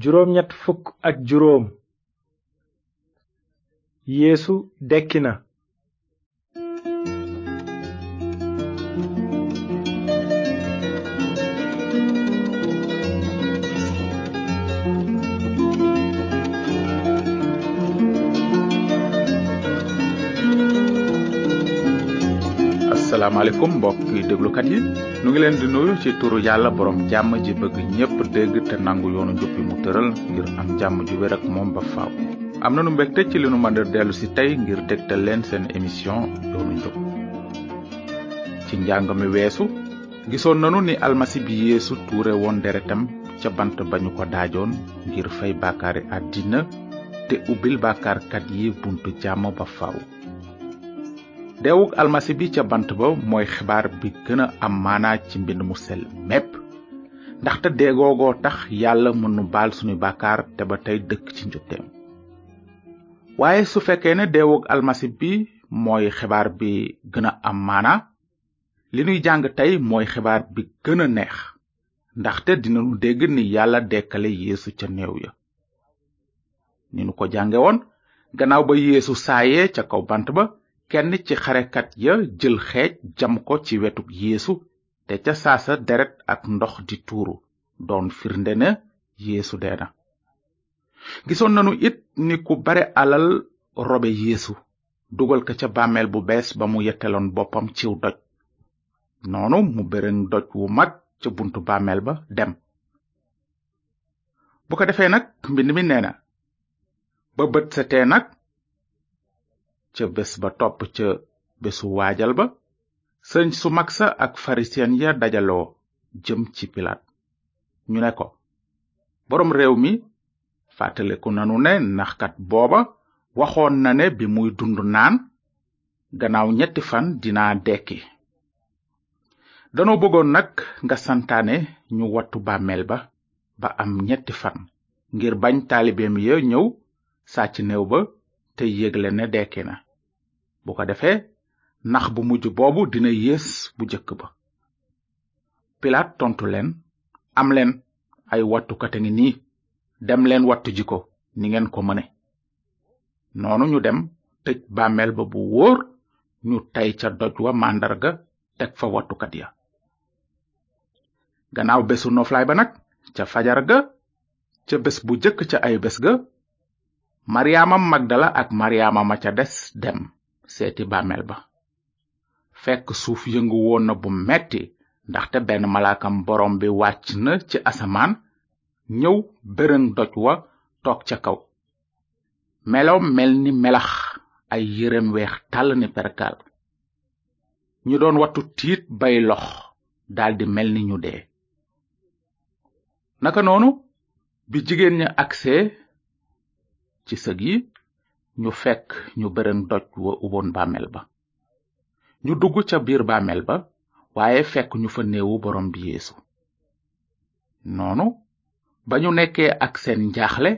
juróom ñett fukk ak juróom yeesu dekki na asalaamaaleykum mbokk déglukat yi nu ngi leen di nuyu ci turu yàlla borom jàmm ji bëgg ñépp dégg te nangu yoonu njub bi mu tëral ngir am jàmm ju wér ak moom ba faaw. am nanu mbégte ci li nu mën a dellu si tey ngir dégtal leen seen émission yoonu njub ci njàng mi weesu gisoon nanu ni almasi bi yeesu tuure woon deretam ca bant ba ñu ko daajoon ngir fay bàkkaari àddina te ubbil bàkkaarkat yi buntu jàmm ba faaw. deewuk almasi bi ca bant ba mooy xibaar bi gën a am maanaa ci mbind mu sell mépp ndaxte dee googoo tax yàlla mën nu baal suñu bàkkaar te ba tey dëkk ci njubteem waaye su fekkee ne deewug almasi bi mooy xibaar bi gën a am maana li nuy jàng tey mooy xibaar bi gën a neex ndaxte dinanu dégg ni yàlla dekkale yeesu ca néew ya ni nu ko jànge woon gannaaw ba yeesu saayee ca kaw bant ba kenn ci xarekat ya jël xeej jam ko ci wetu yeesu te ca saasa deret ak ndox di tuuru doon firnde ne yeesu dee na gisoon nanu it ni ku bare alal robe yeesu dugal ko ca bàmmeel bu bees ba mu yetteloon boppam ciw doj noonu mu bërëng doj wu mag ca buntu bàmmeel ba dem bu ko defee nag mbind mi nee na ba bët setee nag ca bés ba topp ca bésu waajal ba sëñ su mag sa ak farisiyen ya dajaloo jëm ci pilaat ñu ne ko boroom réew mi fàttaliku nanu ne naxkat booba waxoon na ne bi muy dund naan gannaaw ñetti fan dinaa dekki danoo bëggoon nag nga santaane ñu wattu bàmmeel ba ba am ñetti fan ngir bañ taalibeem ya ñëw sàcc néew ba te yégle ne dekki na bu ko defee nax bu mujj boobu dina yées bu jëkk ba pilaat tontu leen am leen ay wattukat a ngi nii dem leen wattu ji ko ni ngeen ko mëne noonu ñu dem tëj bàmmeel ba bu wóor ñu tey ca doj wa màndarga teg fa wattukat ya gannaaw bésu noflaay ba nag ca fajar ga ca bés bu jëkk ca ay bés ga maryaama magdala ak maryaama ma ca des dem seeti bàmmeel ba fekk suuf yëngu woon na bu metti ndaxte benn malaakam borom bi wàcc na ci asamaan ñëw bërëng doj wa toog ca kaw meloom mel ni melax ay yërem weex tàll ni perkaal ñu doon wattu tiit bay lox daldi mel ni ñu dee naka noonu bi jigéen ña agsee ci sëg yi ñu fekk ñu bërëng doj wa uboon bàmmeel ba ñu dugg ca biir bàmmeel ba waaye fekk ñu fa néewu borom bi yeesu noonu ba ñu nekkee ak seen njaaxle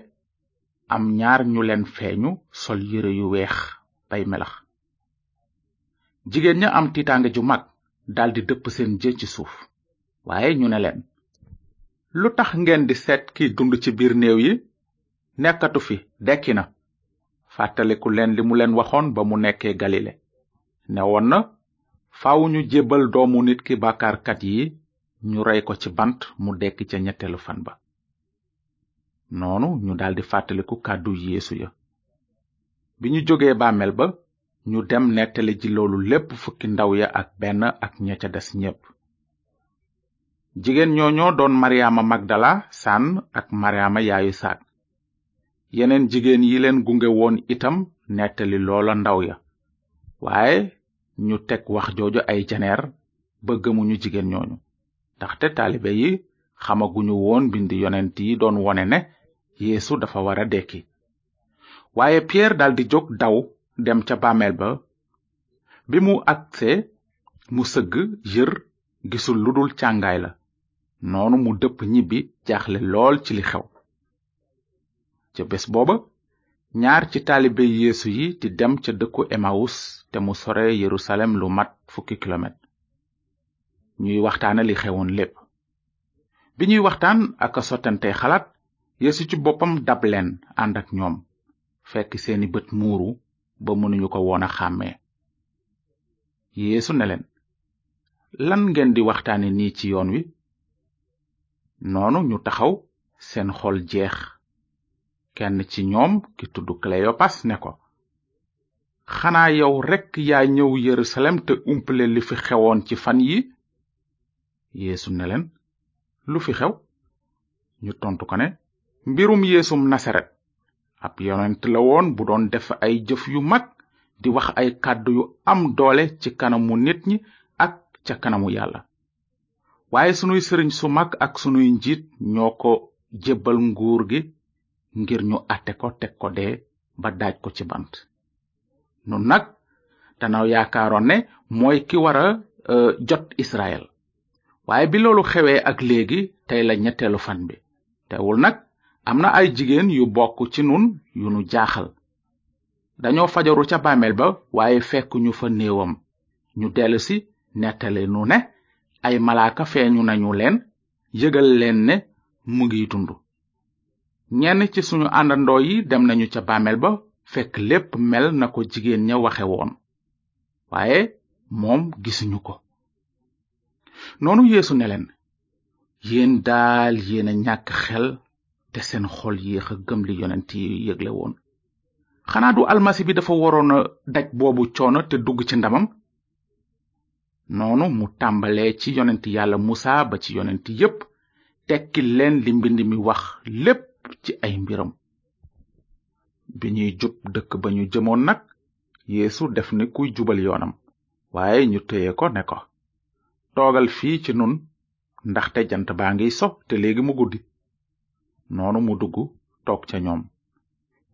am ñaar ñu leen feeñu sol yére yu weex bay melax jigéen ña am tiitaange ju mag daldi dëpp seen jë ci suuf waaye ñu ne leen lu tax ngeen di seet kiy dund ci biir néew yi nekkatu fi dekki na fàttaliku leen li mu leen waxoon ba mu nekkee galile ne woon na faaw ñu jébbal doomu nit ki bàkkaarkat yi ñu rey ko ci bant mu dekki ca ñetteelu fan ba noonu ñu daldi fàttaliku kàddu yeesu ya bi ñu jógee bàmmeel ba ñu dem nettali ji loolu lépp fukki ndaw ya ak benn ak ña ca des ñépp jigéen ñoo ñoo doon maryaama magdala sànn ak maryaama yaayu saak yeneen jigéen yi leen gunge woon itam nettali loola ndaw ya waaye ñu teg wax jooju ay janeer ba gëmuñu jigéen ñooñu ndaxte taalibe yi xamaguñu woon bind yonent yi doon wone ne yéesu dafa wara dekki waaye piyeer daldi jóg daw dem ca bàmmeel ba bi mu agsee mu sëgg yër gisul lu dul càngaay la noonu mu dëpp ñibbi jaaxle lool ci li xew ca bés booba ñaar ci taalibe yeesu yi di dem ca dëkku emawus te mu sore yerusalem lu mat fukki kilomètre ñuy waxtaane li xewoon lépp bi ñuy waxtaan ak a sottante xalaat yeesu ci boppam dab leen ànd ak ñoom fekk seeni bët muuru ba mënuñu ko woon a xàmmee yeesu ne leen lan ngeen di waxtaane nii ci yoon wi noonu ñu taxaw seen xol jeex kenn ci ñoom ki tudd kleyopas ne ko xanaa yow rekk yaa ñëw yerusalem te umple li fi xewoon ci fan yi yeesu ne leen lu fi xew ñu tontu ko ne mbirum yeesum nasaret ab yonent la woon bu doon def ay jëf yu mag di wax ay kàddu yu am doole ci kanamu nit ñi ak ca kanamu yàlla waaye sunuy sëriñ su mag ak sunuy njiit ñoo ko jébbal nguur gi ngir ñu àtte ko teg ko dee ba daaj ko ci bant nun nag danoo yaakaaroon ne mooy ki war a euh, jot Israël waaye bi loolu xewee ak léegi tey la ñetteelu fan bi teewul nag am na ay jigéen yu bokk ci nun yu nu jaaxal dañoo fajaru ca bàmmeel ba waaye fekk ñu fa néewam ñu dellusi nettali nu ne ay malaaka feeñu nañu leen yëgal leen ne mu ngi dund ñenn ci suñu àndandoo yi dem nañu ca bàmmeel ba fekk lépp mel na ko jigéen ña waxe woon waaye moom gisuñu ko noonu yeesu ne leen yéen daal yéen a ñàkk xel te seen xol yéex a gëm li yonent yi yëgle woon xanaa du almasi bi dafa waroon a daj boobu coono te dugg ci ndamam noonu mu tàmbalee ci yonent yàlla musa ba ci yonent yépp tekki leen li mbind mi wax lépp ci ay mbiram bi ñuy jub dëkk ba ñu jëmoon nag yéesu def ni kuy jubal yoonam waaye ñu téye ko ne ko toogal fii ci nun ndaxte jant baa ngiy so te léegi mu guddi noonu mu dugg toog ca ñoom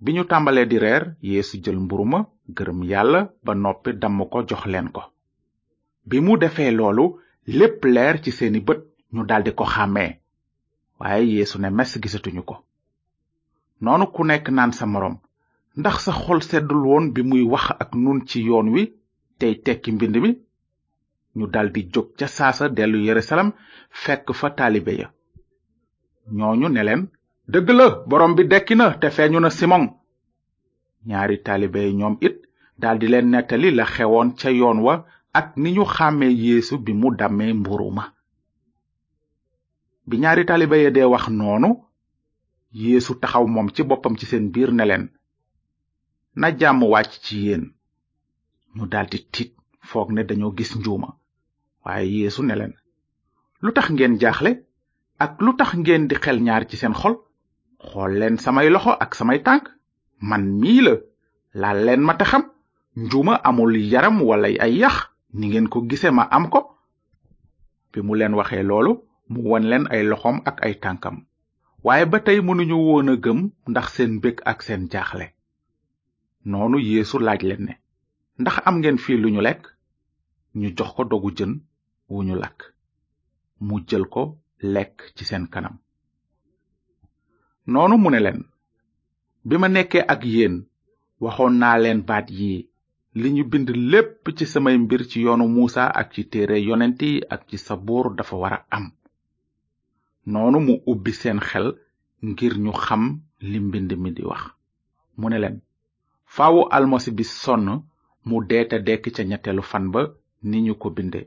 bi ñu tàmbalee di reer yeesu jël mburu ma gërëm yàlla ba noppi damm ko jox leen ko bi mu defee loolu lépp leer ci seeni bët ñu daldi ko xàmmee waaye yeesu ne mes gisatuñu ko noonu ku nekk naan sa moroom ndax sa xol seddul woon bi muy wax ak nun ci yoon wi tey tekki mbind mi ñu daldi jóg ca saasa dellu yerusalem fekk fa taalibe ya ñooñu ne leen dëgg la borom bi dekki na te feeñu na simon ñaari taalibe yi ñoom it daldi leen nettali la xewoon ca yoon wa ak ni ñu xàmmee yeesu bi mu dammee mburu ma bi ñaari taalibe ya dee wax noonu yéesu taxaw moom ci boppam ci seen biir ne leen na jàmm wàcc ci yéen ñu daldi tiit foog ne dañoo gis njuuma waaye yeesu ne leen lu tax ngeen jaaxle ak lu tax ngeen di xel ñaar ci seen xol xool leen samay loxo ak samay tànk man mii la laal leen ma te xam njuuma amul yaram wala ay yax ni ngeen ko gise ma am ko bi mu leen waxee loolu mu won leen ay loxoom ak ay tànkam waaye ba tey mënuñu woon a gëm ndax seen mbég ak seen jaaxle noonu yéesu laaj leen ne ndax am ngeen fii lu ñu lekk ñu jox ko dogu jën wu ñu lakk mu jël ko lekk ci seen kanam noonu mu ne leen bi ma nekkee ak yéen waxoon naa leen baat yi li ñu bind lépp ci samay mbir ci yoonu muusa ak ci téere yonent yi ak ci sabuur dafa wara am noonu mu ubbi seen xel ngir ñu xam li mbind mi di wax mu ne leen faawu almasi bi sonn mu dee te dekk ca ñetteelu fan ba ni ñu ko binde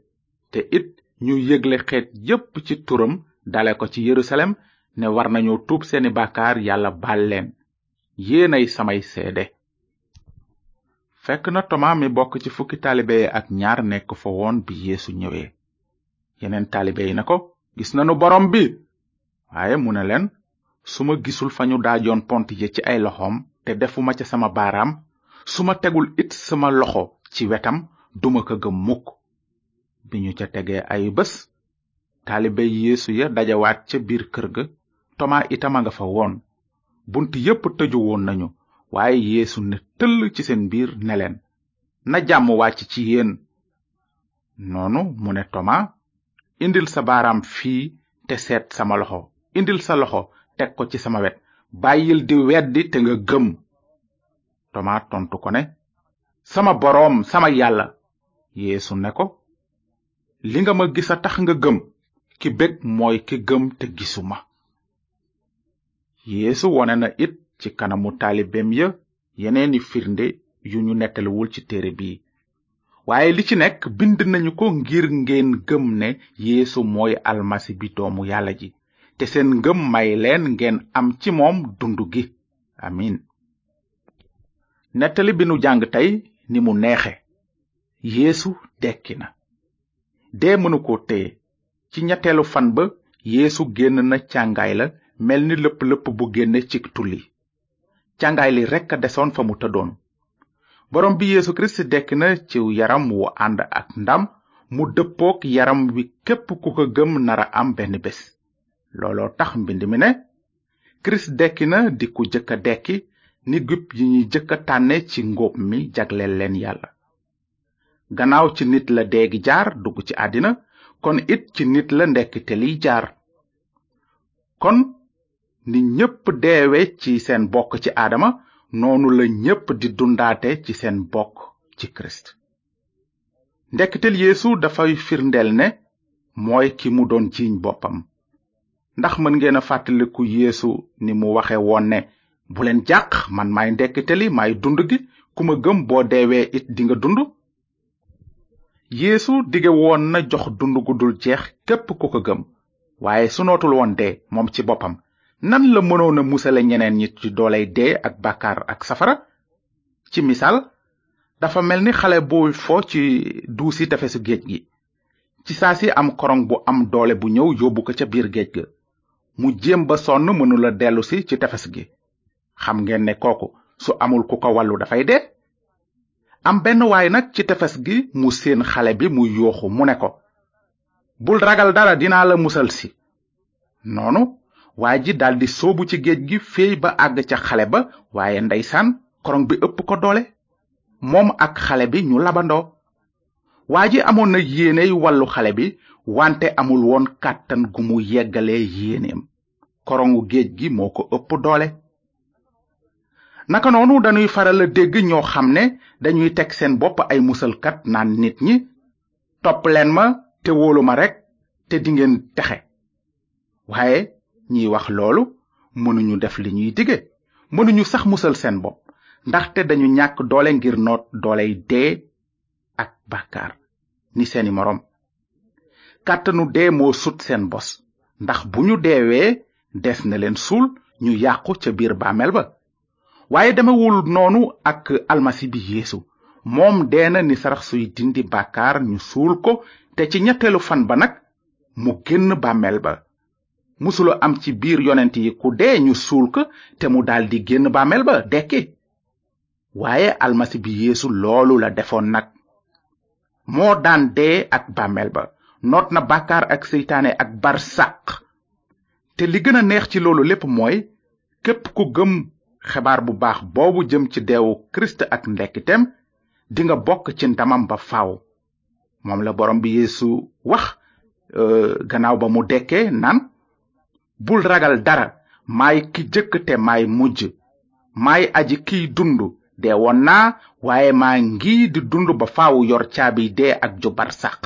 te it ñu yëgle xeet yépp ci turam dale ko ci yerusalem ne war nañoo tuub seeni bàkkaar yàlla baal leen yéenay samay seede fekk na toma mi bokk ci fukki taalibe ak ñaar nekk fa woon bi yeesu ñëwee yeneen taalibe yi na ko gis nanu borom bi waaye mu ne leen su ma gisul fa ñu daajoon pont ya ci ay loxoom te defuma ca sama baaraam su ma tegul it sama loxo ci wetam duma ko gëm mukk bi ñu ca tegee ay bés taalibe yeesu ya dajawaat ca biir kër ga tomaa itam a nga fa woon bunt yépp tëju woon nañu waaye yeesu ne tëll ci seen biir ne leen na jàmm wàcc ci yéen noonu mu ne toma indil sa baaraam fii te seet sama loxo indil sa loxo teg ko ci sama wet bàyyil di weddi te nga gëm toma tontu ko ne sama boroom sama yàlla yeesu ne ko li nga ma gis a tax nga gëm ki bég mooy ki gëm te gisuma yeesu wone na it ci kanamu taalibeem ya yeneeni firnde yu ñu nettaliwul ci téere bi waaye li ci nekk bind nañu ko ngir ngeen gëm ne yeesu mooy almasi bi doomu yàlla ji te seen ngëm may leen ngeen am ci moom dund gi amin nettali bi nu jàng tey ni mu neexe yéesu dekki na dee mënu ko téye ci ñetteelu fan ba yéesu génn na càngaay la mel ni lëpp lëpp bu génne ci tulli càngaay li rekk a desoon fa mu tëddoon borom bi yeesu kirist dekk na ci yaram wu ànd ak ndam mu dëppook yaram wi képp ku ko gëm nara am benn bés looloo tax mbind mi ne kirist dekki na di ku jëkk a dekki ni gub yi ñuy jëkk a tànne ci ngóob mi jagleel leen yàlla gannaaw ci nit la dee gi jaar dugg ci àddina kon it ci nit la ndekkite liy jaar kon ni ñépp deewe ci seen bokk ci aadama noonu la ñépp di dundaate ci seen bokk ci kirist ndekketel yeesu dafay firndeel ne mooy ki mu doon jiiñ boppam ndax mën ngeen a fàttaliku yéesu ni mu waxe woon ne bu leen jàq man maay ndekkite li maay dund gi ku ma gëm boo deewee it dinga dund yéesu dige woon na jox dund gu dul jeex képp ku ko gëm waaye su nootul woon dee moom ci boppam nan la mënoon a musale ñeneen ñi ci dooley dee ak bàkkaar ak safara ci misaal dafa mel ni xale buy fo ci duusi tefesu géej gi ci saa si am korong bu am doole bu ñëw yóbbu ko ca biir géej ga mu jéem ba sonn mënula dellu si ci tefes gi xam ngeen ne kooku su amul ku ko wallu dafay dee am benn waay nag ci tefes gi mu séen xale bi mu yooxu mu ne ko bul ragal dara dinaa la musal si noonu waa ji daldi soobu ci géej gi féey ba àgg ca xale ba waaye ndeysaan korong bi ëpp ko doole moom ak xale bi ñu labandoo waa ji amoon na yéeney wallu xale bi wante amul woon kàttan gu mu yeggalee yéeneem korongu géej gi moo ko ëpp doole naka noonu dañuy faral a dégg ñoo xam ne dañuy teg seen bopp ay musalkat naan nit ñi topp leen ma te wóolu ma rekk te dingeen texe waaye ñiy wax loolu mënuñu def li ñuy dige mënuñu sax musal seen bopp ndaxte dañu ñàkk doole ngir noot dooley dee ak bàkkaar ni seeni moroom kàttanu dee moo sut seen bos ndax bu ñu deewee des na leen suul ñu yàqu ca biir bàmmeel ba waaye demewul noonu ak almasi bi yeesu moom dee na ni sarax suy dindi bàkkaar ñu suul ko te ci ñetteelu fan ba nag mu génn bàmmeel ba musula am ci biir yonent yi ku dee ñu suul ko te mu daldi génn bàmmeel ba dekki waaye almasi bi yeesu loolu la defoon nag moo daan dee ak bàmmeel ba noot na bàkkaar ak seytaane ak bar sàq te li gën a neex ci loolu lépp mooy képp ku gëm xebaar bu baax boobu jëm ci deewu kirist ak ndekkiteem dinga bokk ci ndamam ba faaw moom la borom bi yeesu wax euh, gannaaw ba mu dekkee naan bul ragal dara maay ki jëkk te maay mujj maay aji kiy dund dee woon naa waaye maa ngi di dund ba faawu yor caabi dee ak ju barsàq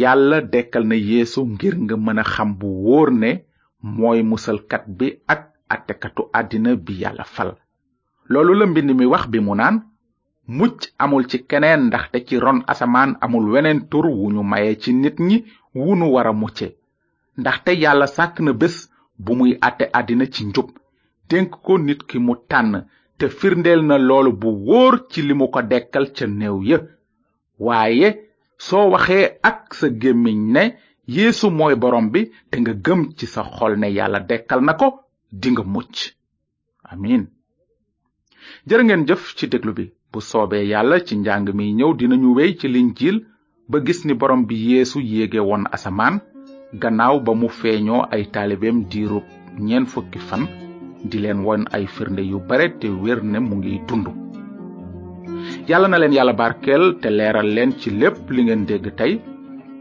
yàlla dekkal na yéesu ngir nga mën a xam bu wóor ne mooy musalkat bi ak àttekatu àddina bi yàlla fal loolu la mbind mi wax bi mu naan mucc amul ci keneen ndaxte ci ron asamaan amul weneen tur wu ñu maye ci nit ñi wu nu war a mucce ndaxte yàlla sàkk na bés bu muy àtte àddina ci njub dénk ko nit ki mu tànn te firndeel na loolu bu wóor ci li mu ko dekkal ca néew ya waaye soo waxee ak sa gémmiñ ne yéesu mooy borom bi te nga gëm ci sa xol ne yàlla dekkal na ko dinga mucc amiin jërë ngeen jëf ci déglu bi bu soobee yàlla ci njàng mi ñëw dinañu wéy ci linjiil ba gis ni borom bi yéesu yéege woon asamaan gannaaw ba mu feeñoo ay taalibeem diirub ñeen fukki fan di leen won ay firnde yu bare te wér ne mu ngi dund yàlla na leen yàlla barkeel te leeral leen ci lépp li ngeen dégg tey